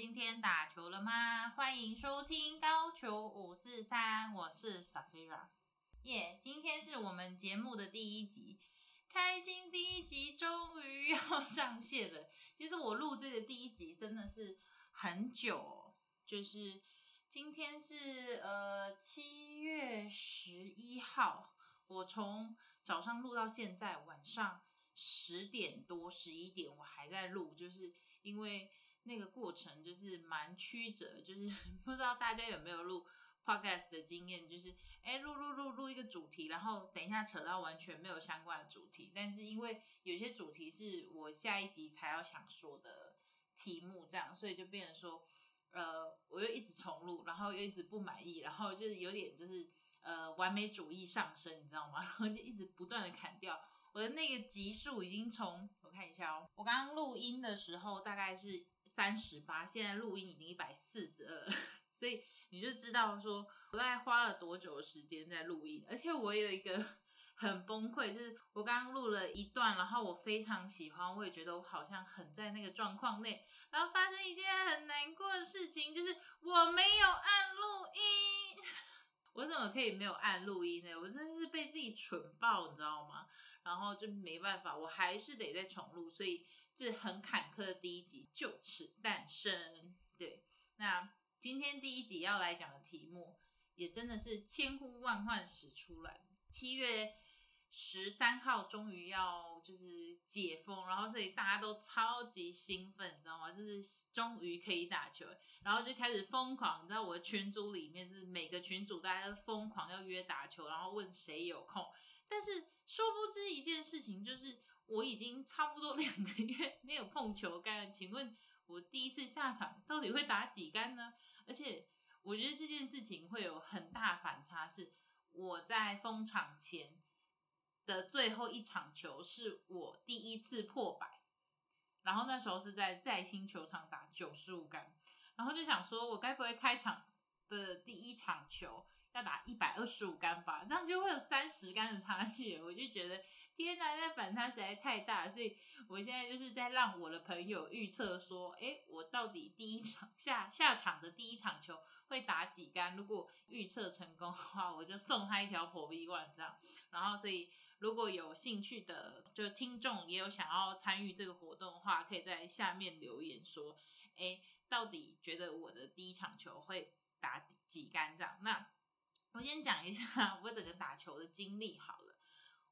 今天打球了吗？欢迎收听高球五四三，我是 Safira。耶，今天是我们节目的第一集，开心第一集终于要上线了。其实我录这个第一集真的是很久，就是今天是呃七月十一号，我从早上录到现在晚上十点多十一点，我还在录，就是因为。那个过程就是蛮曲折，就是 不知道大家有没有录 podcast 的经验，就是哎录录录录一个主题，然后等一下扯到完全没有相关的主题，但是因为有些主题是我下一集才要想说的题目，这样，所以就变成说，呃，我又一直重录，然后又一直不满意，然后就是有点就是呃完美主义上升，你知道吗？然后就一直不断的砍掉。我的那个集数已经从我看一下哦，我刚刚录音的时候大概是三十八，现在录音已经一百四十二，所以你就知道说我大概花了多久时间在录音。而且我有一个 很崩溃，就是我刚刚录了一段，然后我非常喜欢，我也觉得我好像很在那个状况内，然后发生一件很难过的事情，就是我没有按录音。我怎么可以没有按录音呢？我真的是被自己蠢爆，你知道吗？然后就没办法，我还是得再重录，所以这很坎坷的第一集就此诞生。对，那今天第一集要来讲的题目，也真的是千呼万唤始出来，七月。十三号终于要就是解封，然后所以大家都超级兴奋，你知道吗？就是终于可以打球，然后就开始疯狂。你知道我的群组里面是每个群组大家都疯狂要约打球，然后问谁有空。但是殊不知一件事情，就是我已经差不多两个月 没有碰球杆。请问我第一次下场到底会打几杆呢？而且我觉得这件事情会有很大反差，是我在封场前。的最后一场球是我第一次破百，然后那时候是在在新球场打九十五杆，然后就想说，我该不会开场的第一场球打一百二十五杆吧？这样就会有三十杆的差距，我就觉得天哪，那反差实在太大，所以我现在就是在让我的朋友预测说，哎，我到底第一场下下场的第一场球会打几杆？如果预测成功的话，我就送他一条火逼罐这样，然后所以。如果有兴趣的，就听众也有想要参与这个活动的话，可以在下面留言说，哎，到底觉得我的第一场球会打几杆这样？那我先讲一下 我整个打球的经历好了。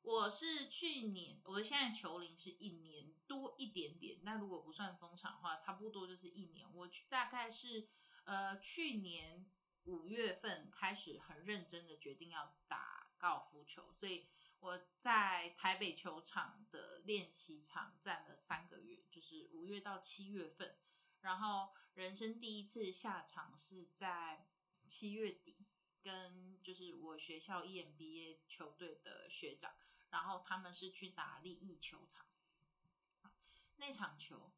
我是去年，我现在球龄是一年多一点点，那如果不算封场的话，差不多就是一年。我大概是呃去年五月份开始很认真的决定要打高尔夫球，所以。我在台北球场的练习场站了三个月，就是五月到七月份，然后人生第一次下场是在七月底，跟就是我学校 EMBA 球队的学长，然后他们是去打利益球场，那场球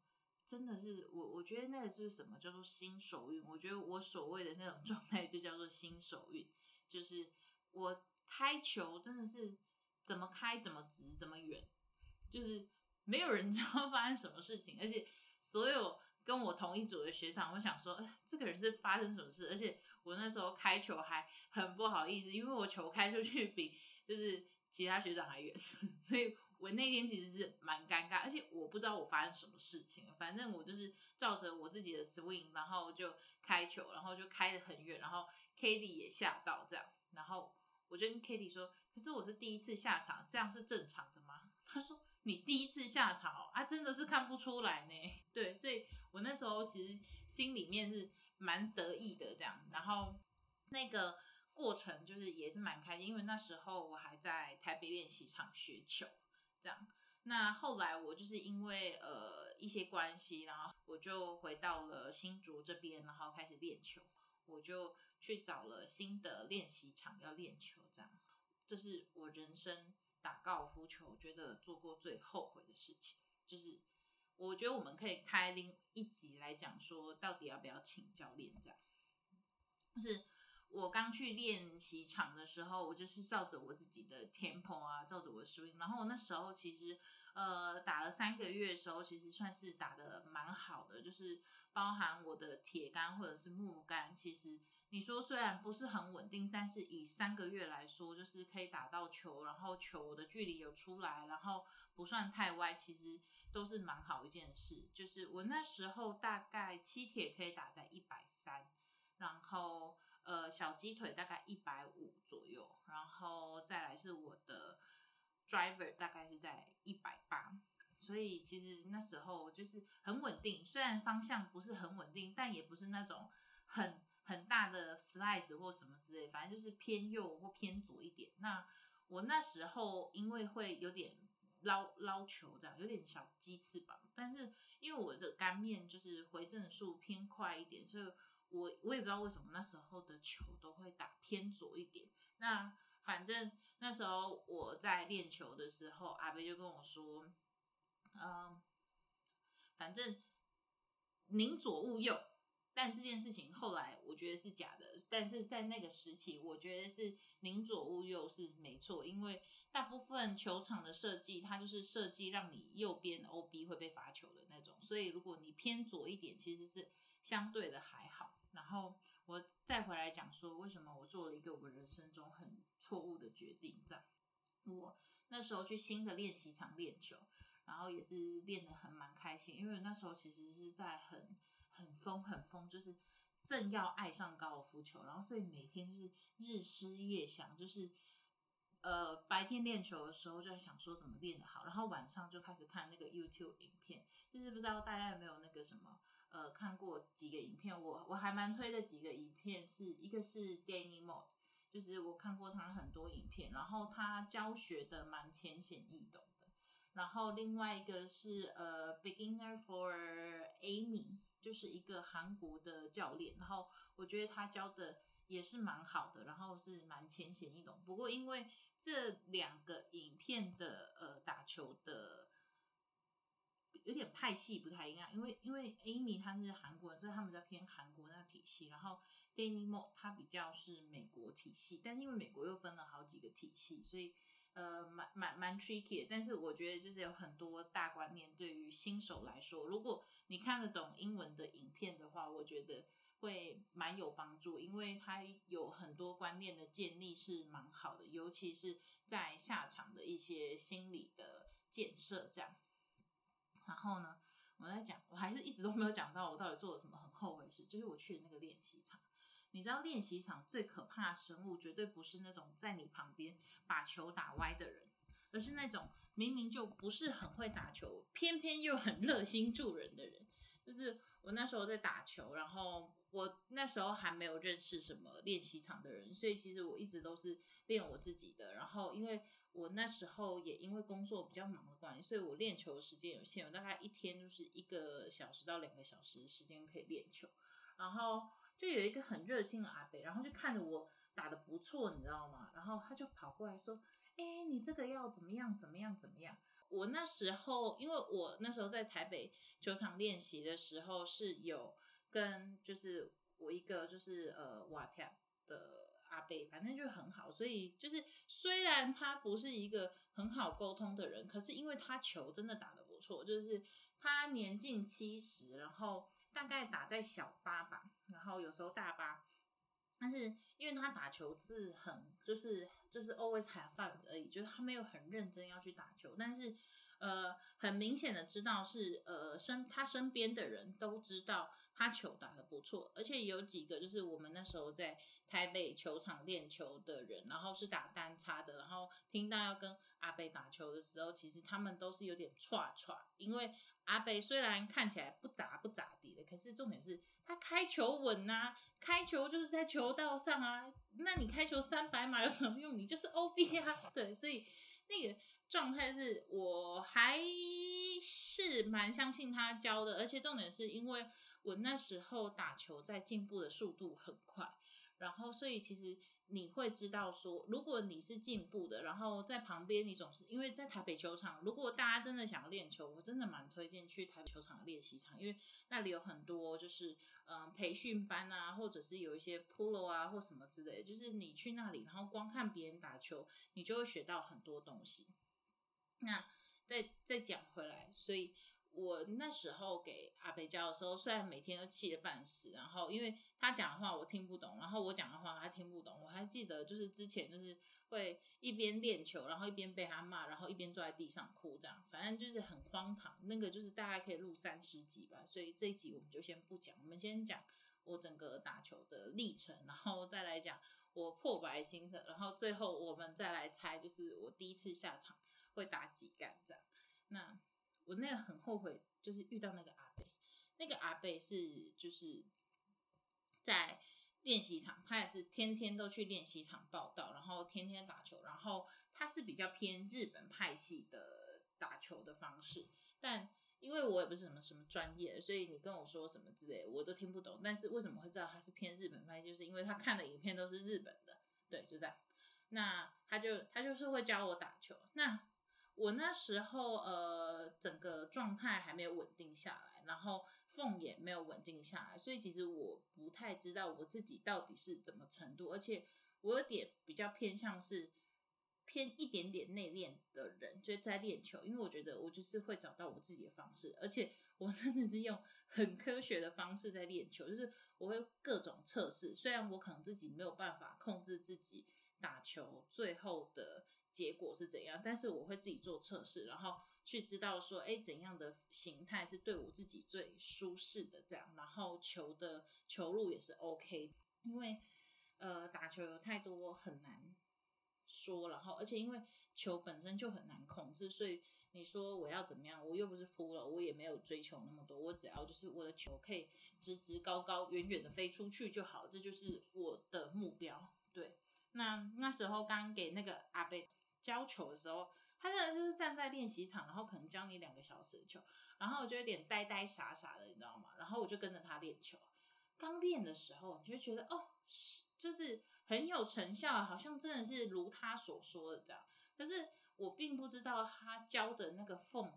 真的是我我觉得那个就是什么叫做新手运，我觉得我所谓的那种状态就叫做新手运，就是我开球真的是。怎么开怎么直怎么远，就是没有人知道发生什么事情，而且所有跟我同一组的学长，我想说，这个人是发生什么事？而且我那时候开球还很不好意思，因为我球开出去比就是其他学长还远，所以我那天其实是蛮尴尬，而且我不知道我发生什么事情，反正我就是照着我自己的 swing，然后就开球，然后就开得很远，然后 k d 也吓到这样，然后。我就跟 Kitty 说，可是我是第一次下场，这样是正常的吗？他说你第一次下场啊，真的是看不出来呢。对，所以我那时候其实心里面是蛮得意的这样，然后那个过程就是也是蛮开心，因为那时候我还在台北练习场学球，这样。那后来我就是因为呃一些关系，然后我就回到了新竹这边，然后开始练球。我就去找了新的练习场要练球，这样，这是我人生打高尔夫球觉得做过最后悔的事情。就是我觉得我们可以开另一集来讲说，到底要不要请教练这样。就是我刚去练习场的时候，我就是照着我自己的 tempo 啊，照着我的 swing。然后我那时候其实呃打了三个月的时候，其实算是打的蛮好的，就是包含我的铁杆或者是木杆，其实你说虽然不是很稳定，但是以三个月来说，就是可以打到球，然后球的距离有出来，然后不算太歪，其实都是蛮好一件事。就是我那时候大概七铁可以打在一百三，然后。呃，小鸡腿大概一百五左右，然后再来是我的 driver 大概是在一百八，所以其实那时候就是很稳定，虽然方向不是很稳定，但也不是那种很很大的 slice 或什么之类，反正就是偏右或偏左一点。那我那时候因为会有点捞捞球这样，有点小鸡翅膀，但是因为我的杆面就是回正数偏快一点，所以。我我也不知道为什么那时候的球都会打偏左一点。那反正那时候我在练球的时候，阿贝就跟我说，嗯，反正宁左勿右。但这件事情后来我觉得是假的。但是在那个时期，我觉得是宁左勿右是没错，因为大部分球场的设计，它就是设计让你右边 OB 会被罚球的那种。所以如果你偏左一点，其实是相对的还好。然后我再回来讲说，为什么我做了一个我人生中很错误的决定。这样，我那时候去新的练习场练球，然后也是练得很蛮开心，因为那时候其实是在很很疯很疯，就是正要爱上高尔夫球，然后所以每天就是日思夜想，就是呃白天练球的时候就在想说怎么练得好，然后晚上就开始看那个 YouTube 影片，就是不知道大家有没有那个什么。呃，看过几个影片，我我还蛮推的几个影片，是一个是 Danny Mode，就是我看过他很多影片，然后他教学的蛮浅显易懂的。然后另外一个是呃 Beginner for Amy，就是一个韩国的教练，然后我觉得他教的也是蛮好的，然后是蛮浅显易懂。不过因为这两个影片的呃打球的。有点派系不太一样，因为因为 Amy 她是韩国人，所以他们在偏韩国那体系，然后 Danny Mo 他比较是美国体系，但是因为美国又分了好几个体系，所以呃蛮蛮蛮 tricky。但是我觉得就是有很多大观念，对于新手来说，如果你看得懂英文的影片的话，我觉得会蛮有帮助，因为它有很多观念的建立是蛮好的，尤其是在下场的一些心理的建设这样。然后呢，我在讲，我还是一直都没有讲到我到底做了什么很后悔的事，就是我去的那个练习场。你知道练习场最可怕的生物，绝对不是那种在你旁边把球打歪的人，而是那种明明就不是很会打球，偏偏又很热心助人的人。就是我那时候在打球，然后我那时候还没有认识什么练习场的人，所以其实我一直都是练我自己的。然后因为我那时候也因为工作比较忙的关系，所以我练球的时间有限，我大概一天就是一个小时到两个小时时间可以练球。然后就有一个很热心的阿北，然后就看着我打的不错，你知道吗？然后他就跑过来说：“哎，你这个要怎么样？怎么样？怎么样？”我那时候因为我那时候在台北球场练习的时候是有跟就是我一个就是呃瓦特的。阿贝反正就很好，所以就是虽然他不是一个很好沟通的人，可是因为他球真的打得不错，就是他年近七十，然后大概打在小八吧，然后有时候大八，但是因为他打球是很就是就是 always have fun 而已，就是他没有很认真要去打球，但是。呃，很明显的知道是呃身他身边的人都知道他球打得不错，而且有几个就是我们那时候在台北球场练球的人，然后是打单叉的，然后听到要跟阿北打球的时候，其实他们都是有点歘歘，因为阿北虽然看起来不咋不咋地的，可是重点是他开球稳呐，开球就是在球道上啊，那你开球三百码有什么用？你就是 OB 啊，对，所以那个。状态是我还是蛮相信他教的，而且重点是因为我那时候打球在进步的速度很快，然后所以其实你会知道说，如果你是进步的，然后在旁边你总是因为在台北球场，如果大家真的想要练球，我真的蛮推荐去台北球场练习场，因为那里有很多就是嗯培训班啊，或者是有一些 polo 啊或什么之类，就是你去那里，然后光看别人打球，你就会学到很多东西。那再再讲回来，所以。我那时候给阿北教的时候，虽然每天都气得半死，然后因为他讲的话我听不懂，然后我讲的话他听不懂。我还记得就是之前就是会一边练球，然后一边被他骂，然后一边坐在地上哭，这样反正就是很荒唐。那个就是大概可以录三十集吧，所以这一集我们就先不讲，我们先讲我整个打球的历程，然后再来讲我破百心得，然后最后我们再来猜就是我第一次下场会打几杆这样。那。我那个很后悔，就是遇到那个阿贝，那个阿贝是就是在练习场，他也是天天都去练习场报道，然后天天打球，然后他是比较偏日本派系的打球的方式，但因为我也不是什么什么专业，所以你跟我说什么之类，我都听不懂。但是为什么会知道他是偏日本派，就是因为他看的影片都是日本的，对，就这样。那他就他就是会教我打球，那。我那时候呃，整个状态还没有稳定下来，然后缝也没有稳定下来，所以其实我不太知道我自己到底是怎么程度，而且我有点比较偏向是偏一点点内练的人，就在练球，因为我觉得我就是会找到我自己的方式，而且 我真的是用很科学的方式在练球，就是我会各种测试，虽然我可能自己没有办法控制自己打球最后的。结果是怎样？但是我会自己做测试，然后去知道说，哎，怎样的形态是对我自己最舒适的这样，然后球的球路也是 OK。因为呃，打球有太多很难说，然后而且因为球本身就很难控制，所以你说我要怎么样，我又不是扑了，我也没有追求那么多，我只要就是我的球可以直直高高远远的飞出去就好，这就是我的目标。对，那那时候刚给那个阿贝。教球的时候，他真的就是站在练习场，然后可能教你两个小时的球，然后我就有点呆呆傻傻的，你知道吗？然后我就跟着他练球。刚练的时候，你就觉得哦，就是很有成效，好像真的是如他所说的这样。可是我并不知道他教的那个缝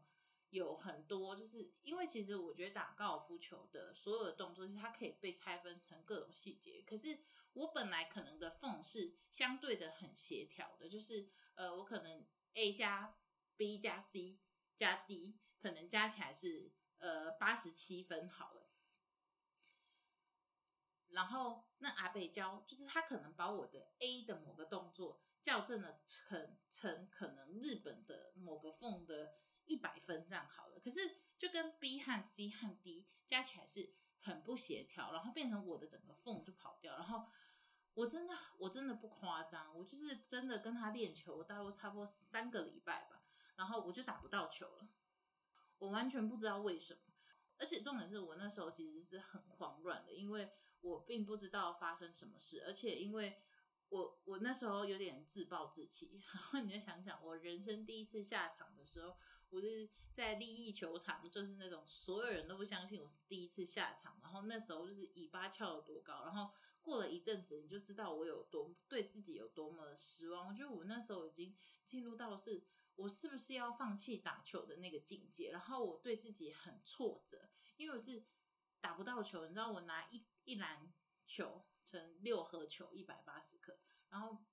有很多，就是因为其实我觉得打高尔夫球的所有的动作，是它可以被拆分成各种细节。可是我本来可能的缝是相对的很协调的，就是。呃，我可能 A 加 B 加 C 加 D，可能加起来是呃八十七分好了。然后那阿北教，就是他可能把我的 A 的某个动作校正了成成可能日本的某个缝的一百分这样好了。可是就跟 B 和 C 和 D 加起来是很不协调，然后变成我的整个缝就跑掉，然后。我真的，我真的不夸张，我就是真的跟他练球，大概差不多三个礼拜吧，然后我就打不到球了，我完全不知道为什么，而且重点是我那时候其实是很慌乱的，因为我并不知道发生什么事，而且因为我我那时候有点自暴自弃，然后你就想想，我人生第一次下场的时候，我是在利益球场，就是那种所有人都不相信我是第一次下场，然后那时候就是尾巴翘有多高，然后。过了一阵子，你就知道我有多对自己有多么失望。我觉得我那时候已经进入到是，我是不是要放弃打球的那个境界。然后我对自己很挫折，因为我是打不到球。你知道，我拿一一篮球成六盒球，一百八十克，然后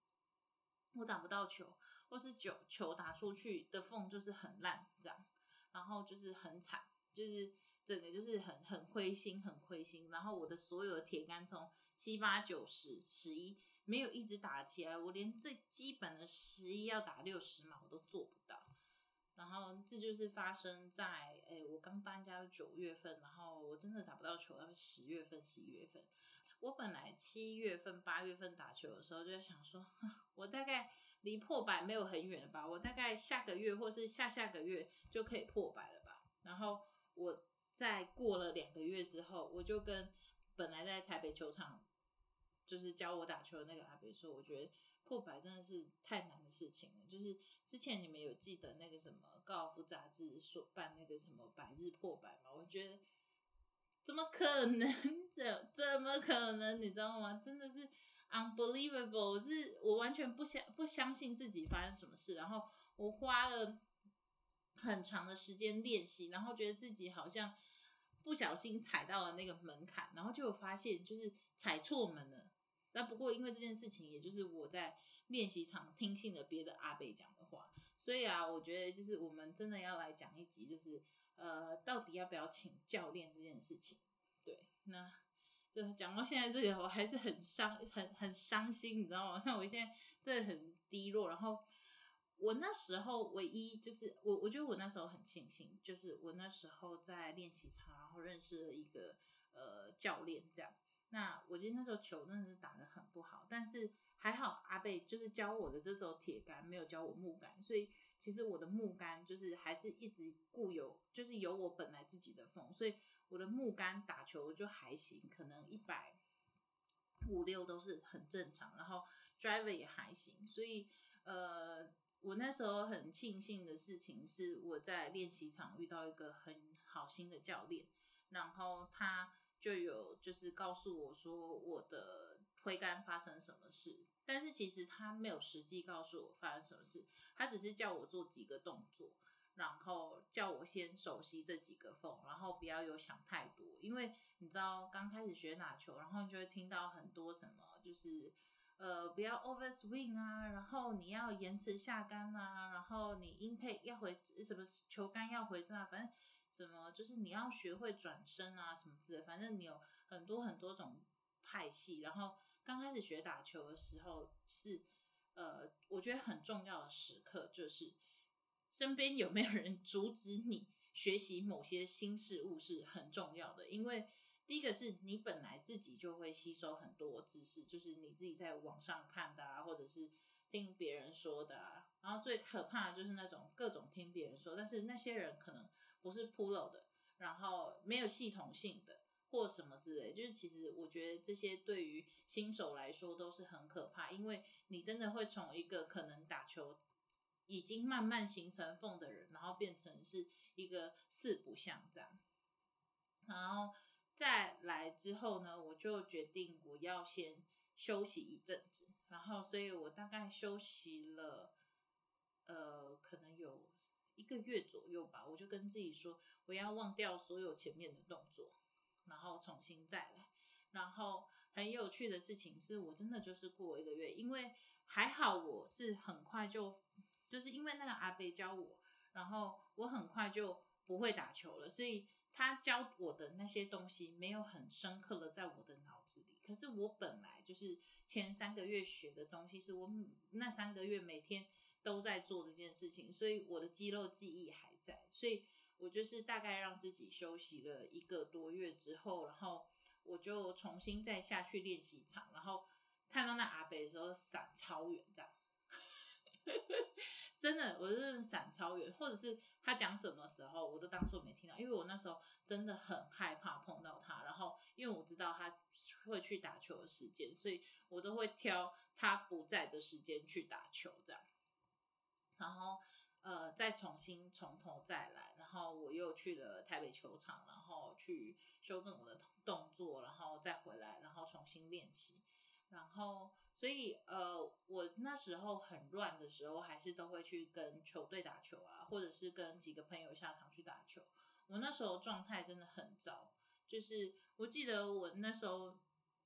我打不到球，或是九球打出去的缝就是很烂，这样，然后就是很惨，就是整个就是很很灰心，很灰心。然后我的所有的铁杆从七八九十十一没有一直打起来，我连最基本的十一要打六十码我都做不到。然后这就是发生在诶，我刚搬家九月份，然后我真的打不到球，要十月份、十一月份。我本来七月份、八月份打球的时候就在想说，我大概离破百没有很远了吧？我大概下个月或是下下个月就可以破百了吧？然后我在过了两个月之后，我就跟本来在台北球场。就是教我打球的那个阿北说，我觉得破百真的是太难的事情了。就是之前你们有记得那个什么高尔夫杂志说办那个什么百日破百吗？我觉得怎么可能？怎怎么可能？你知道吗？真的是 unbelievable，我是我完全不相不相信自己发生什么事，然后我花了很长的时间练习，然后觉得自己好像不小心踩到了那个门槛，然后就发现就是踩错门了。那不过因为这件事情，也就是我在练习场听信了别的阿贝讲的话，所以啊，我觉得就是我们真的要来讲一集，就是呃，到底要不要请教练这件事情。对，那就讲到现在这个，我还是很伤，很很伤心，你知道吗？看 我现在真的很低落。然后我那时候唯一就是我，我觉得我那时候很庆幸，就是我那时候在练习场，然后认识了一个呃教练，这样。那我记得那时候球真的是打得很不好，但是还好阿贝就是教我的这种铁杆，没有教我木杆，所以其实我的木杆就是还是一直固有，就是有我本来自己的风，所以我的木杆打球就还行，可能一百五六都是很正常，然后 driver 也还行，所以呃，我那时候很庆幸的事情是我在练习场遇到一个很好心的教练，然后他。就有就是告诉我说我的推杆发生什么事，但是其实他没有实际告诉我发生什么事，他只是叫我做几个动作，然后叫我先熟悉这几个缝，然后不要有想太多，因为你知道刚开始学打球，然后你就会听到很多什么，就是呃不要 over swing 啊，然后你要延迟下杆啊，然后你音配要回什么球杆要回正啊，反正。什么？就是你要学会转身啊，什么之类。反正你有很多很多种派系。然后刚开始学打球的时候，是呃，我觉得很重要的时刻，就是身边有没有人阻止你学习某些新事物是很重要的。因为第一个是你本来自己就会吸收很多知识，就是你自己在网上看的啊，或者是听别人说的啊。然后最可怕的就是那种各种听别人说，但是那些人可能。不是 pro 的，然后没有系统性的或什么之类，就是其实我觉得这些对于新手来说都是很可怕，因为你真的会从一个可能打球已经慢慢形成缝的人，然后变成是一个四不像这样。然后再来之后呢，我就决定我要先休息一阵子，然后所以我大概休息了，呃，可能有。一个月左右吧，我就跟自己说，我要忘掉所有前面的动作，然后重新再来。然后很有趣的事情是我真的就是过一个月，因为还好我是很快就，就是因为那个阿贝教我，然后我很快就不会打球了，所以他教我的那些东西没有很深刻的在我的脑子里。可是我本来就是前三个月学的东西，是我那三个月每天。都在做这件事情，所以我的肌肉记忆还在，所以我就是大概让自己休息了一个多月之后，然后我就重新再下去练习场，然后看到那阿北的时候闪超远，这样，真的，我是闪超远，或者是他讲什么时候，我都当做没听到，因为我那时候真的很害怕碰到他，然后因为我知道他会去打球的时间，所以我都会挑他不在的时间去打球，这样。然后，呃，再重新从头再来，然后我又去了台北球场，然后去修正我的动作，然后再回来，然后重新练习。然后，所以，呃，我那时候很乱的时候，还是都会去跟球队打球啊，或者是跟几个朋友下场去打球。我那时候状态真的很糟，就是我记得我那时候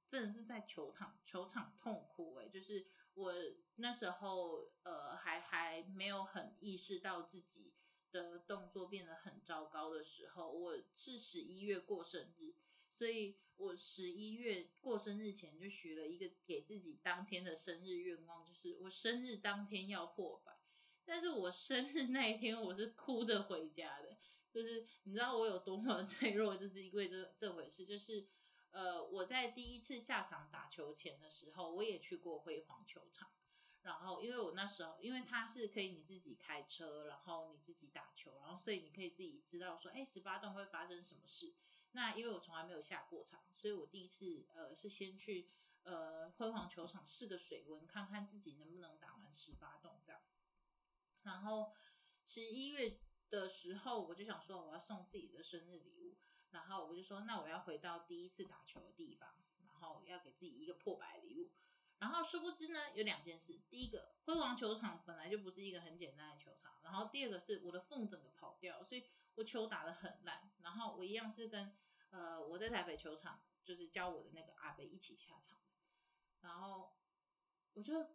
真的是在球场球场痛哭哎，就是。我那时候呃还还没有很意识到自己的动作变得很糟糕的时候，我是十一月过生日，所以我十一月过生日前就许了一个给自己当天的生日愿望，就是我生日当天要破百。但是我生日那一天我是哭着回家的，就是你知道我有多么 脆弱，就是因为这这回事，就是。呃，我在第一次下场打球前的时候，我也去过辉煌球场。然后，因为我那时候，因为它是可以你自己开车，然后你自己打球，然后所以你可以自己知道说，哎，十八洞会发生什么事。那因为我从来没有下过场，所以我第一次呃是先去呃辉煌球场试个水温，看看自己能不能打完十八洞这样。然后十一月的时候，我就想说我要送自己的生日礼物。然后我就说，那我要回到第一次打球的地方，然后要给自己一个破百礼物。然后殊不知呢，有两件事。第一个，辉煌球场本来就不是一个很简单的球场。然后第二个是我的缝整个跑掉，所以我球打得很烂。然后我一样是跟呃我在台北球场就是教我的那个阿北一起下场。然后我就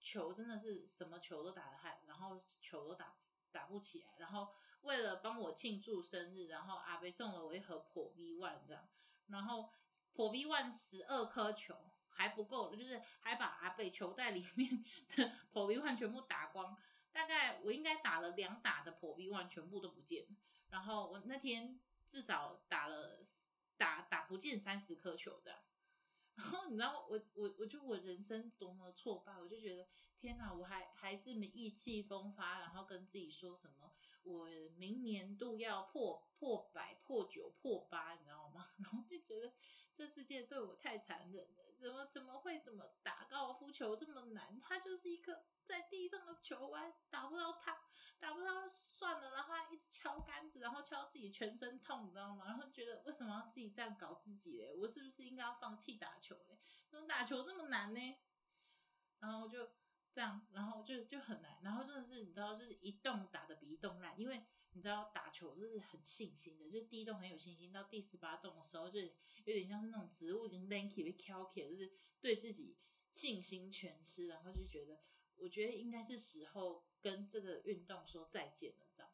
球真的是什么球都打得害，然后球都打打不起来。然后为了帮我庆祝生日，然后阿北送了我一盒破 V One 这样，然后破 V One 十二颗球。还不够，就是还把阿北球袋里面的破 V one 全部打光，大概我应该打了两打的破 V one 全部都不见。然后我那天至少打了打打不见三十颗球的。然后你知道我我我就我人生多么挫败，我就觉得天哪，我还还这么意气风发，然后跟自己说什么我明年度要破破百破九破八，你知道吗？然后就觉得这世界对我太残忍了。怎么怎么会怎么打高尔夫球这么难？它就是一颗在地上的球，我还打不到它，打不到算了，然后还一直敲杆子，然后敲自己全身痛，你知道吗？然后觉得为什么要自己这样搞自己嘞？我是不是应该要放弃打球嘞？怎么打球这么难呢？然后就这样，然后就就很难，然后真的是你知道，就是一动打的比一动烂，因为。你知道打球就是很信心的，就第一洞很有信心，到第十八洞的时候就有点像是那种植物已经 lanky 被敲起，就是对自己信心全失，然后就觉得我觉得应该是时候跟这个运动说再见了，这样，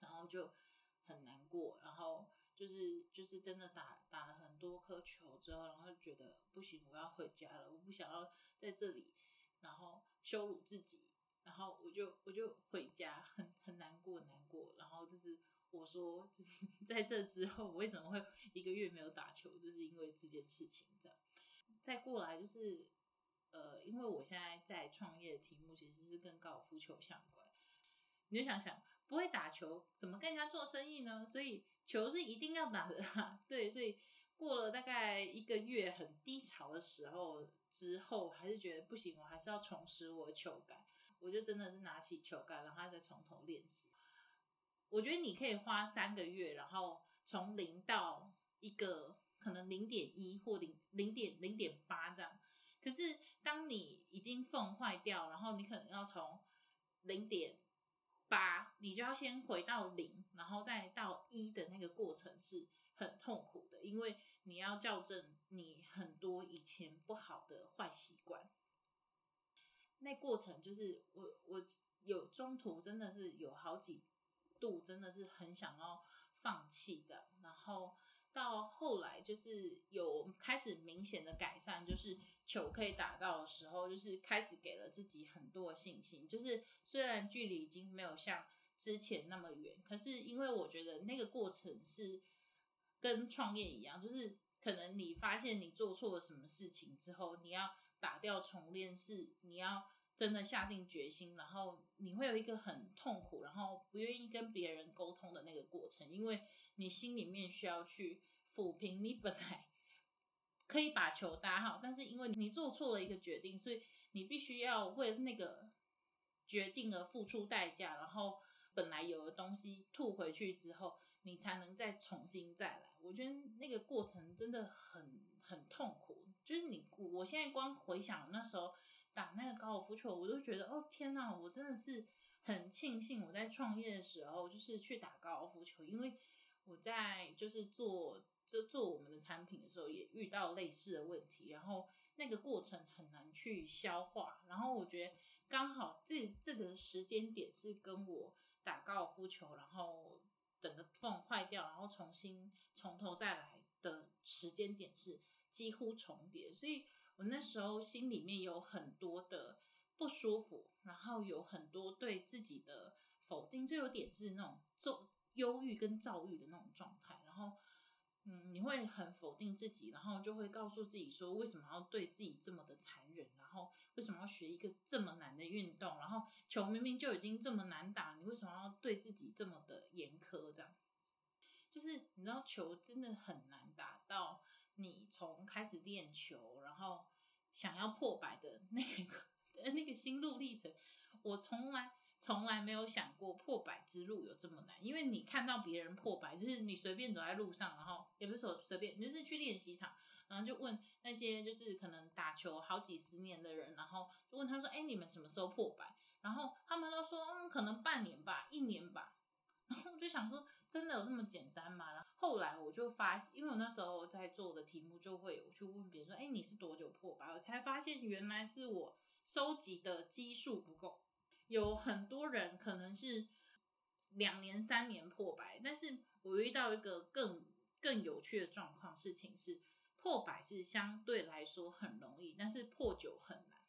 然后就很难过，然后就是就是真的打打了很多颗球之后，然后就觉得不行，我要回家了，我不想要在这里，然后羞辱自己。然后我就我就回家，很很难过难过。然后就是我说，就是 在这之后，我为什么会一个月没有打球，就是因为这件事情这样。再过来就是，呃，因为我现在在创业的题目其实是跟高尔夫球相关。你就想想，不会打球怎么跟人家做生意呢？所以球是一定要打的。对，所以过了大概一个月很低潮的时候之后，还是觉得不行，我还是要重拾我的球感。我就真的是拿起球杆，然后再从头练习。我觉得你可以花三个月，然后从零到一个可能零点一或零零点零点八这样。可是当你已经缝坏掉，然后你可能要从零点八，你就要先回到零，然后再到一的那个过程是很痛苦的，因为你要校正你很多以前不好的坏习惯。那过程就是我我有中途真的是有好几度真的是很想要放弃的，然后到后来就是有开始明显的改善，就是球可以打到的时候，就是开始给了自己很多信心。就是虽然距离已经没有像之前那么远，可是因为我觉得那个过程是跟创业一样，就是可能你发现你做错了什么事情之后，你要打掉重练，是你要。真的下定决心，然后你会有一个很痛苦，然后不愿意跟别人沟通的那个过程，因为你心里面需要去抚平你本来 可以把球打好，但是因为你做错了一个决定，所以你必须要为那个决定而付出代价，然后本来有的东西吐回去之后，你才能再重新再来。我觉得那个过程真的很很痛苦，就是你我现在光回想那时候。打那个高尔夫球，我都觉得哦天哪，我真的是很庆幸我在创业的时候就是去打高尔夫球，因为我在就是做就做我们的产品的时候也遇到类似的问题，然后那个过程很难去消化，然后我觉得刚好这这个时间点是跟我打高尔夫球，然后整个缝坏掉，然后重新从头再来的时间点是几乎重叠，所以。我那时候心里面有很多的不舒服，然后有很多对自己的否定，就有点是那种躁忧郁跟躁郁的那种状态。然后，嗯，你会很否定自己，然后就会告诉自己说，为什么要对自己这么的残忍？然后为什么要学一个这么难的运动？然后球明明就已经这么难打，你为什么要对自己这么的严苛？这样，就是你知道球真的很难打到。你从开始练球，然后想要破百的那个 那个心路历程，我从来从来没有想过破百之路有这么难。因为你看到别人破百，就是你随便走在路上，然后也不是说随便，你就是去练习场，然后就问那些就是可能打球好几十年的人，然后就问他说：“哎，你们什么时候破百？”然后他们都说：“嗯，可能半年吧，一年吧。”然后我就想说，真的有这么简单吗？然后后来我就发现，因为我那时候在做的题目就会有去问别人说：“哎，你是多久破百？”我才发现原来是我收集的基数不够，有很多人可能是两年、三年破百，但是我遇到一个更更有趣的状况，事情是破百是相对来说很容易，但是破九很难，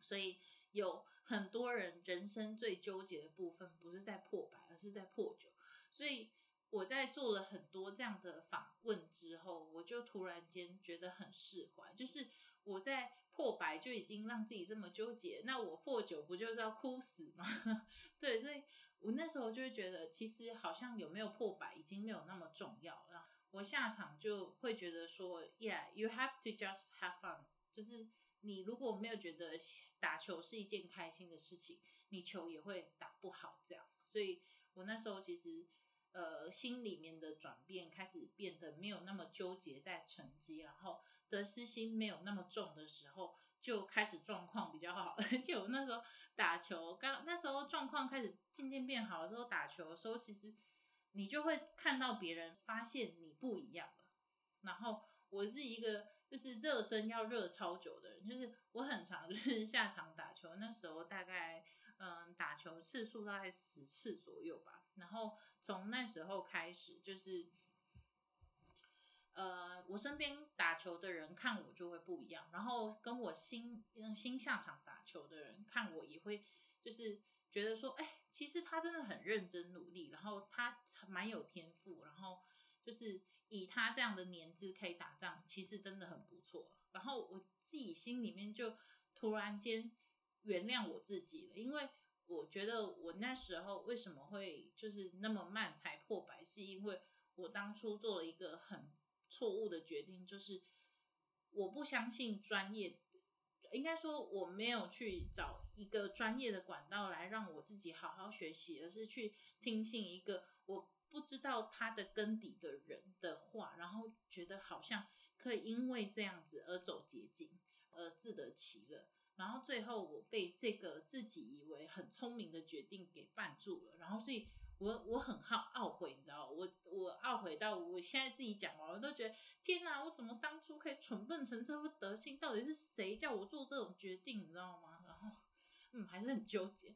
所以有。很多人人生最纠结的部分不是在破百，而是在破九。所以我在做了很多这样的访问之后，我就突然间觉得很释怀。就是我在破百就已经让自己这么纠结，那我破九不就是要哭死吗？对，所以我那时候就会觉得，其实好像有没有破百已经没有那么重要了。我下场就会觉得说，Yeah，you have to just have fun，就是。你如果没有觉得打球是一件开心的事情，你球也会打不好。这样，所以我那时候其实呃心里面的转变开始变得没有那么纠结在成绩，然后得失心没有那么重的时候，就开始状况比较好。而且我那时候打球刚那时候状况开始渐渐变好的时候，打球的时候其实你就会看到别人发现你不一样了。然后我是一个。就是热身要热超久的人，就是我很常就是 下场打球，那时候大概嗯打球次数大概十次左右吧。然后从那时候开始，就是呃我身边打球的人看我就会不一样，然后跟我新新下场打球的人看我也会就是觉得说，哎，其实他真的很认真努力，然后他蛮有天赋，然后就是。以他这样的年资可以打仗，其实真的很不错。然后我自己心里面就突然间原谅我自己了，因为我觉得我那时候为什么会就是那么慢才破百，是因为我当初做了一个很错误的决定，就是我不相信专业，应该说我没有去找一个专业的管道来让我自己好好学习，而是去听信一个我。不知道他的根底的人的话，然后觉得好像可以因为这样子而走捷径，而自得其乐，然后最后我被这个自己以为很聪明的决定给绊住了，然后所以我我很好懊悔，你知道我我懊悔到我现在自己讲完，我都觉得天哪，我怎么当初可以蠢笨成这副德性？到底是谁叫我做这种决定？你知道吗？然后嗯，还是很纠结。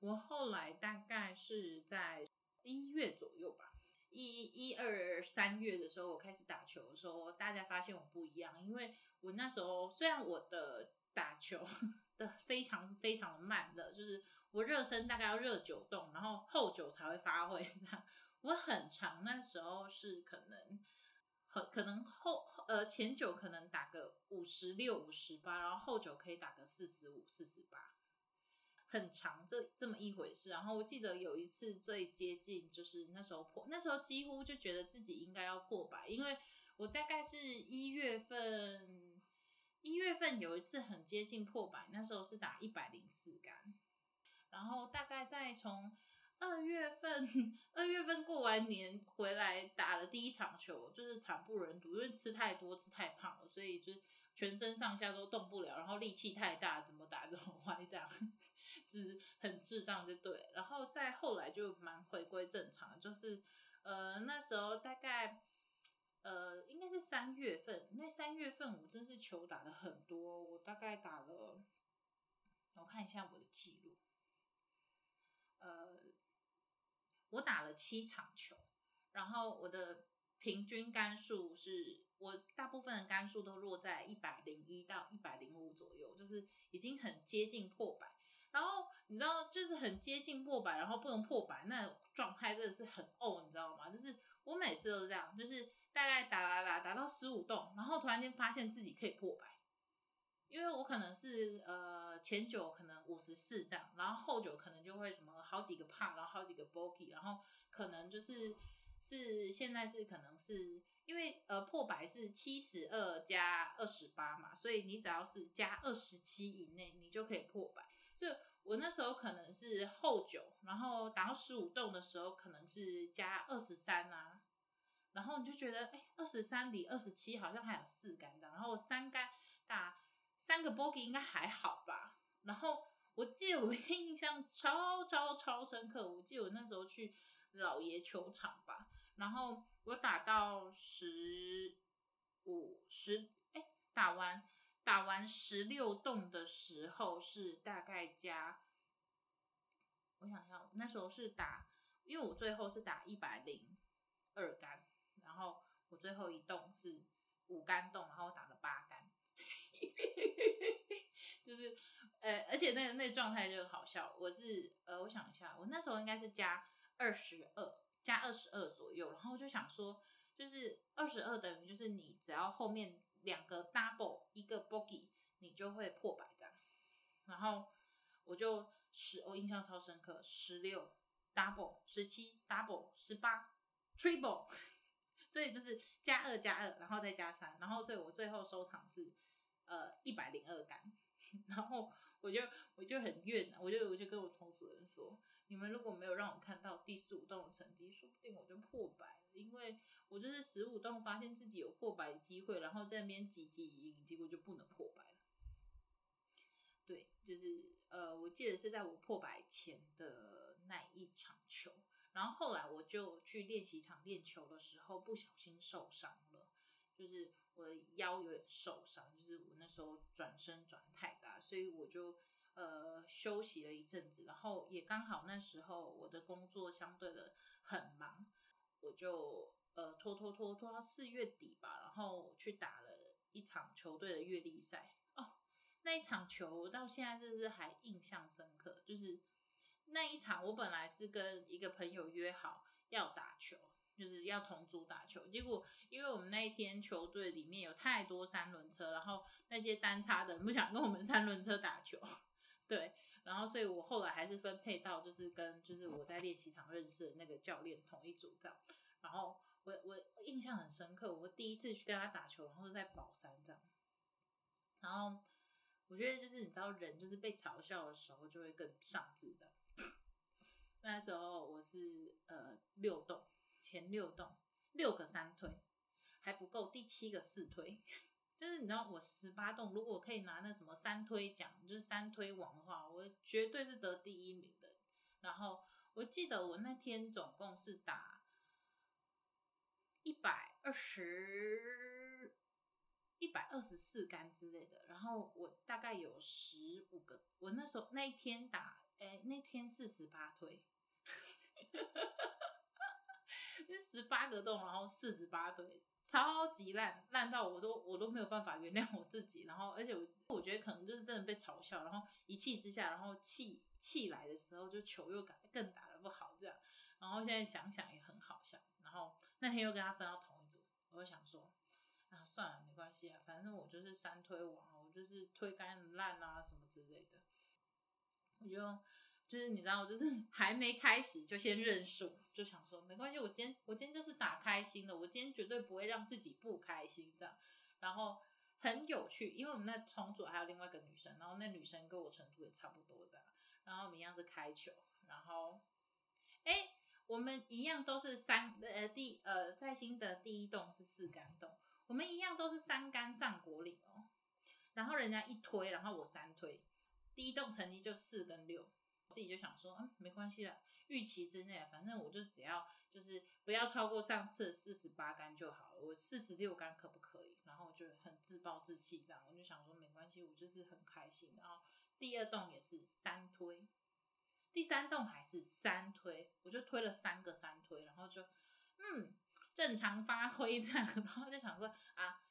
我后来大概是在。一月左右吧，一一二三月的时候，我开始打球的时候，大家发现我不一样，因为我那时候虽然我的打球 的非常非常的慢的，就是我热身大概要热九动，然后后九才会发挥。我很长那时候是可能很可能后呃前九可能打个五十六五十八，然后后九可以打个四十五四十八。很长这这么一回事，然后我记得有一次最接近就是那时候破，那时候几乎就觉得自己应该要破百，因为我大概是一月份，一月份有一次很接近破百，那时候是打一百零四杆，然后大概在从二月份，二月份过完年回来打了第一场球，就是惨不忍睹，因为吃太多吃太胖了，所以就是全身上下都动不了，然后力气太大，怎么打怎么歪这样。就是很智障，就对。然后再后来就蛮回归正常，就是呃那时候大概呃应该是三月份，那三月份我真是球打的很多，我大概打了，我看一下我的记录，呃我打了七场球，然后我的平均杆数是我大部分的杆数都落在一百零一到一百零五左右，就是已经很接近破百。然后你知道，就是很接近破百，然后不能破百，那状态真的是很哦，你知道吗？就是我每次都是这样，就是大概打打打打到十五洞，然后突然间发现自己可以破百，因为我可能是呃前九可能五十四这样，然后后九可能就会什么好几个胖，然后好几个 bogey，然后可能就是是现在是可能是因为呃破百是七十二加二十八嘛，所以你只要是加二十七以内，你就可以破百。就我那时候可能是后九，然后打到十五洞的时候可能是加二十三啊，然后你就觉得哎，二十三离二十七好像还有四杆这样，然后三杆打三个 bogey 应该还好吧？然后我记得我 印象超超超深刻，我记得我那时候去老爷球场吧，然后我打到十五十哎，打完打完十六洞的时候是大概加，我想想，那时候是打，因为我最后是打一百零二杆。然后我最后一动是五杆洞，然后打了八，就是呃，而且那那状态就好笑。我是呃，我想一下，我那时候应该是加二十二，加二十二左右。然后就想说，就是二十二等于就是你只要后面两个 double 一个 bogey，你就会破百这样。然后我就十，我印象超深刻，十六 double，十七 double，十八 triple。所以就是加二加二，然后再加三，然后所以我最后收场是呃一百零二杆，然后我就我就很怨，我就我就跟我同组人说，你们如果没有让我看到第十五洞的成绩，说不定我就破百，因为我就是十五洞发现自己有破百的机会，然后在那边积极赢，结果就不能破百了。对，就是呃，我记得是在我破百前的那一场球。然后后来我就去练习场练球的时候，不小心受伤，就是我的腰有点受伤，就是我那时候转身转太大，所以我就呃休息了一阵子。然后也刚好那时候我的工作相对的很忙，我就呃拖拖拖拖到四月底吧，然后去打了一场球队的月历赛。哦，那一场球到现在就是还印象深刻，就是。那一场我本来是跟一个朋友约好要打球，就是要同组打球。结果因为我们那一天球队里面有太多三轮车，然后那些单叉的不想跟我们三轮车打球，对，然后所以我后来还是分配到就是跟就是我在练习场认识的那个教练同一组这样。然后我我印象很深刻，我第一次去跟他打球，然后是在宝山这样。然后我觉得就是你知道人就是被嘲笑的时候就会更上智这样。那时候我是呃六栋前六洞六个三推还不够，第七个四推，就是你知道我十八洞如果可以拿那什么三推奖，就是三推王的话，我绝对是得第一名的。然后我记得我那天总共是打一百二十一百二十四杆之类的，然后我大概有十五个，我那时候那一天打。哎，那天四十八推，十八个洞，然后四十八推，超级烂，烂到我都我都没有办法原谅我自己。然后，而且我我觉得可能就是真的被嘲笑，然后一气之下，然后气气来的时候，就球又打更打的不好这样。然后现在想想也很好笑。然后那天又跟他分到同一组，我就想说，啊算了，没关系啊，反正我就是三推王，我就是推杆烂啊什么之类的。我就就是你知道，就是 还没开始就先认输，就想说没关系，我今天我今天就是打开心的，我今天绝对不会让自己不开心这样。然后很有趣，因为我们那同组还有另外一个女生，然后那女生跟我程度也差不多这样。然后我们一样是开球，然后哎，我们一样都是三呃第呃在新的第一栋是四杆洞，我们一样都是三杆上果岭哦。然后人家一推，然后我三推。第一栋成绩就四跟六，自己就想说，嗯，没关系啦，预期之内，反正我就只要就是不要超过上次四十八杆就好了，我四十六杆可不可以？然后就很自暴自弃这样，我就想说没关系，我就是很开心。然后第二栋也是三推，第三栋还是三推，我就推了三个三推，然后就嗯正常发挥这样，然后就想说啊。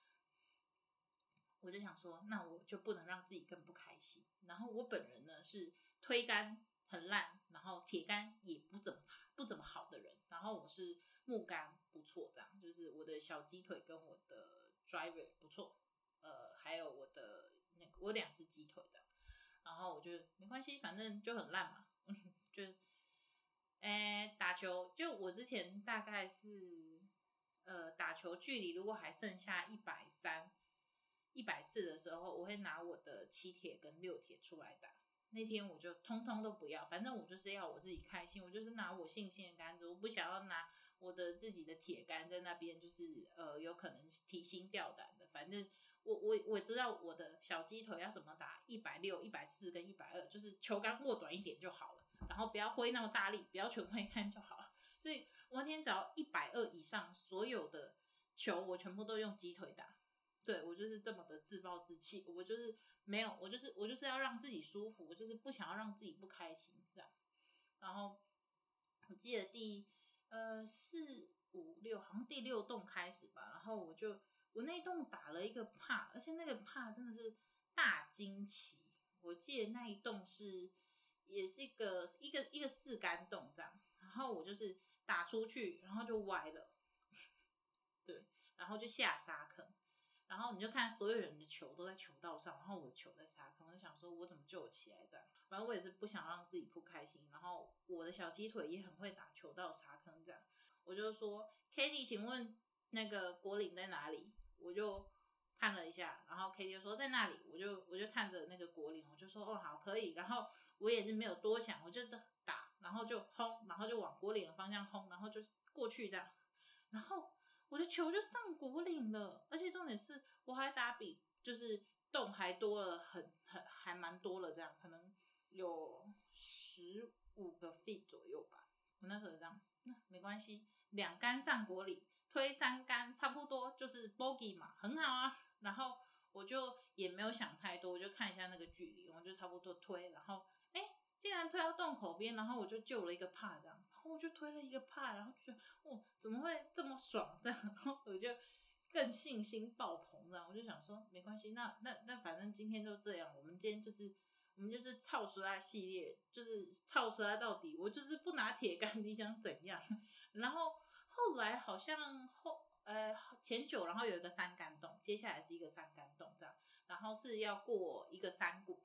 我就想说，那我就不能让自己更不开心。然后我本人呢是推杆很烂，然后铁杆也不怎么差、不怎么好的人。然后我是木杆不错，这样就是我的小鸡腿跟我的 driver 不错，呃，还有我的那个我两只鸡腿的。然后我就没关系，反正就很烂嘛，就，诶，打球就我之前大概是，呃，打球距离如果还剩下一百三。一百四的时候，我会拿我的七铁跟六铁出来打。那天我就通通都不要，反正我就是要我自己开心，我就是拿我信心的杆子，我不想要拿我的自己的铁杆在那边，就是呃有可能提心吊胆的。反正我我我知道我的小鸡腿要怎么打一百六、一百四跟一百二，就是球杆握短一点就好了，然后不要挥那么大力，不要全挥杆就好了。所以我那天只要一百二以上，所有的球我全部都用鸡腿打。对我就是这么的自暴自弃，我就是没有，我就是我就是要让自己舒服，我就是不想要让自己不开心这样。然后我记得第呃四五六好像第六栋开始吧，然后我就我那栋打了一个帕，而且那个帕真的是大惊奇。我记得那一栋是也是一个一个一个四杆洞这样，然后我就是打出去，然后就歪了，对，然后就下沙坑。然后你就看所有人的球都在球道上，然后我球在沙坑，我就想说我怎么救起来这样。反正我也是不想让自己不开心。然后我的小鸡腿也很会打球道沙坑这样，我就说 k a t i e 请问那个国岭在哪里？我就看了一下，然后 k a t i e 说在那里，我就我就看着那个国岭，我就说哦好可以。然后我也是没有多想，我就是打，然后就轰，然后就往国岭的方向轰，然后就过去这样，然后。我的球就上果岭了，而且重点是我还打比就是洞还多了很很还蛮多了，这样可能有十五个 feet 左右吧。我那时候这样，那没关系，两杆上果岭，推三杆差不多就是 bogey 嘛，很好啊。然后我就也没有想太多，我就看一下那个距离，我就差不多推，然后，竟然推到洞口边，然后我就救了一个帕这样。我就推了一个帕，然后就哦，怎么会这么爽？这样，然后我就更信心爆棚，这样我就想说，没关系，那那那反正今天就这样，我们今天就是我们就是操出来系列，就是操出来到底，我就是不拿铁杆，你想怎样？然后后来好像后呃前九，然后有一个三杆洞，接下来是一个三杆洞这样，然后是要过一个山谷，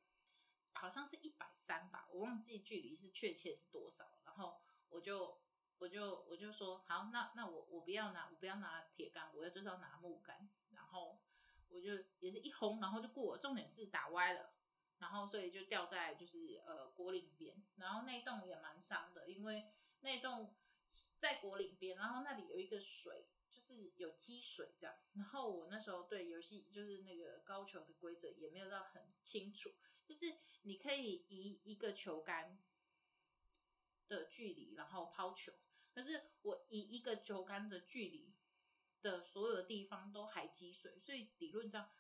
好像是一百三吧，我忘记距离是确切是多少，然后。我就我就我就说好，那那我我不要拿我不要拿铁杆，我要就是要拿木杆，然后我就也是一轰，然后就过，重点是打歪了，然后所以就掉在就是呃果岭边，然后那栋也蛮伤的，因为那栋在果岭边，然后那里有一个水，就是有积水这样，然后我那时候对游戏就是那个高球的规则也没有到很清楚，就是你可以移一个球杆。的距离，然后抛球。可是我移一个球杆的距离的所有地方都还积水，所以理论上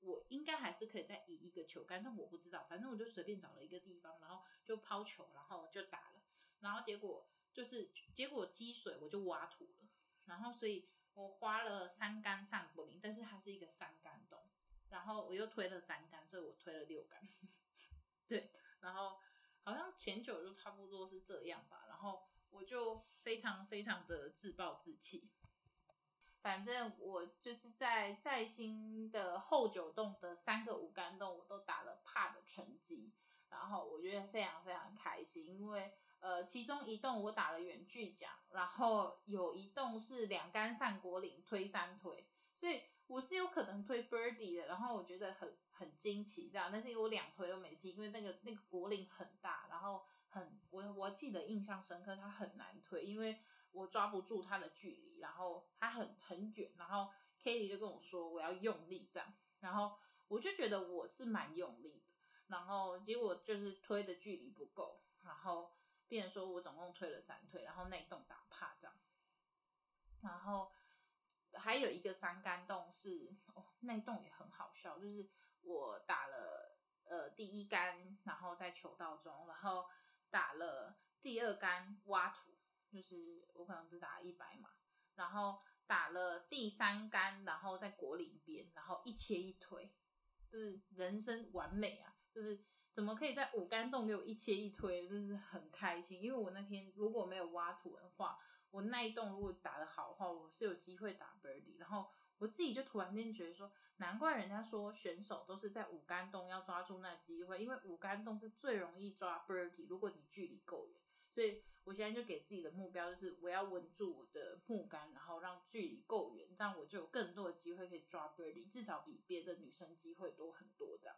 我应该还是可以再移一个球杆，但我不知道。反正我就随便找了一个地方，然后就抛球，然后就打了。然后结果就是结果积水，我就挖土了。然后所以我花了三杆上果林，但是它是一个三杆洞。然后我又推了三杆，所以我推了六杆。对，然后。好像前九就差不多是这样吧，然后我就非常非常的自暴自弃。反正我就是在在新的后九洞的三个五杆洞，我都打了帕的成绩，然后我觉得非常非常开心，因为呃其中一洞我打了远距奖，然后有一洞是两杆上果岭推三推，所以。我是有可能推 birdie 的，然后我觉得很很惊奇这样，但是因为我两推都没进，因为那个那个果岭很大，然后很我我记得印象深刻，它很难推，因为我抓不住它的距离，然后它很很远，然后 Katie 就跟我说我要用力这样，然后我就觉得我是蛮用力的，然后结果就是推的距离不够，然后变成说我总共推了三推，然后那一栋打趴这样，然后。还有一个三杆洞是哦，那洞也很好笑，就是我打了呃第一杆，然后在球道中，然后打了第二杆挖土，就是我可能只打了一百码，然后打了第三杆，然后在果岭边，然后一切一推，就是人生完美啊！就是怎么可以在五杆洞给我一切一推，真是很开心，因为我那天如果没有挖土的话。我那一栋如果打得好的话，我是有机会打 birdie。然后我自己就突然间觉得说，难怪人家说选手都是在五杆洞要抓住那机会，因为五杆洞是最容易抓 birdie。如果你距离够远，所以我现在就给自己的目标就是我要稳住我的木杆，然后让距离够远，这样我就有更多的机会可以抓 birdie，至少比别的女生机会多很多这样。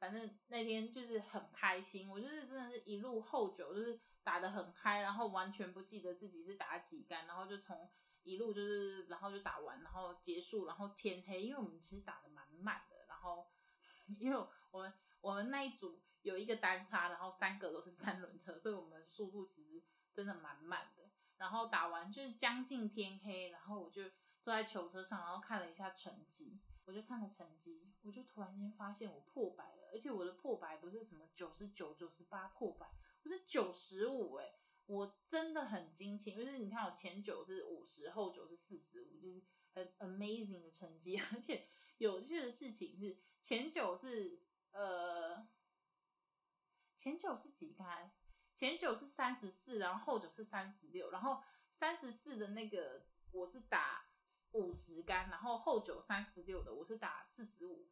反正那天就是很开心，我就是真的是一路后九，就是打得很嗨，然后完全不记得自己是打几杆，然后就从一路就是然后就打完，然后结束，然后天黑，因为我们其实打的蛮慢的，然后 因为我们我们那一组有一个单叉，然后三个都是三轮车，所以我们速度其实真的蛮慢的。然后打完就是将近天黑，然后我就坐在球车上，然后看了一下成绩，我就看了成绩，我就突然间发现我破百了，而且我的破百不是什么九十九、九十八破百，我是九十五哎，我真的很惊奇，就是你看我前九是五十，后九是四十五，就是很 amazing 的成绩，而且有趣的事情是前九是呃前九是几杆？前九是三十四，然后后九是三十六，然后三十四的那个我是打五十杆，然后后九三十六的我是打四十五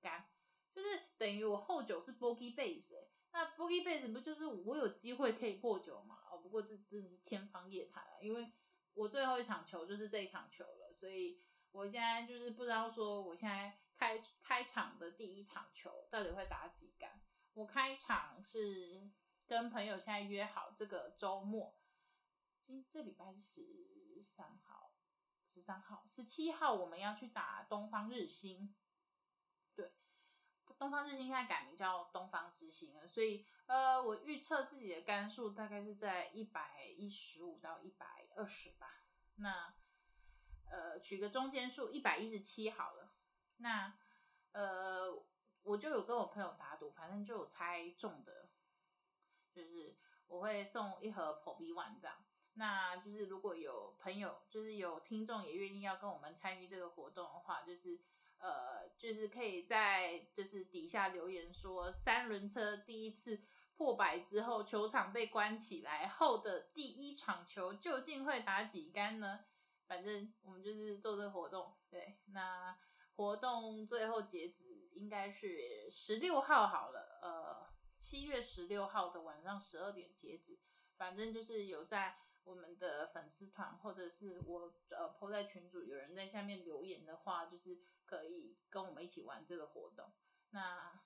杆，就是等于我后九是 bogey base，那 bogey base 不就是我有机会可以破九嘛？哦，不过这真的是天方夜谭了，因为我最后一场球就是这一场球了，所以我现在就是不知道说我现在开开场的第一场球到底会打几杆，我开场是。跟朋友现在约好这个周末，今这礼拜是十三号，十三号、十七号我们要去打东方日星。对，东方日星现在改名叫东方之星了，所以呃，我预测自己的杆数大概是在一百一十五到一百二十吧。那呃，取个中间数，一百一十七好了。那呃，我就有跟我朋友打赌，反正就有猜中的。就是我会送一盒 p o b One 这样，那就是如果有朋友，就是有听众也愿意要跟我们参与这个活动的话，就是呃，就是可以在就是底下留言说三轮车第一次破百之后，球场被关起来后的第一场球究竟会打几杆呢？反正我们就是做这个活动，对，那活动最后截止应该是十六号好了，呃。七月十六号的晚上十二点截止，反正就是有在我们的粉丝团或者是我呃 po 在群组，有人在下面留言的话，就是可以跟我们一起玩这个活动。那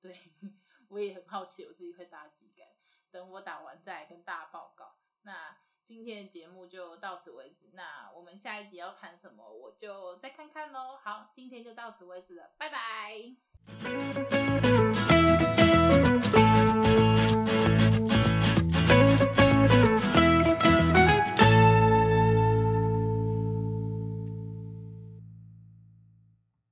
对 我也很好奇，我自己会打几杆，等我打完再跟大家报告。那今天的节目就到此为止，那我们下一集要谈什么，我就再看看喽。好，今天就到此为止了，拜拜。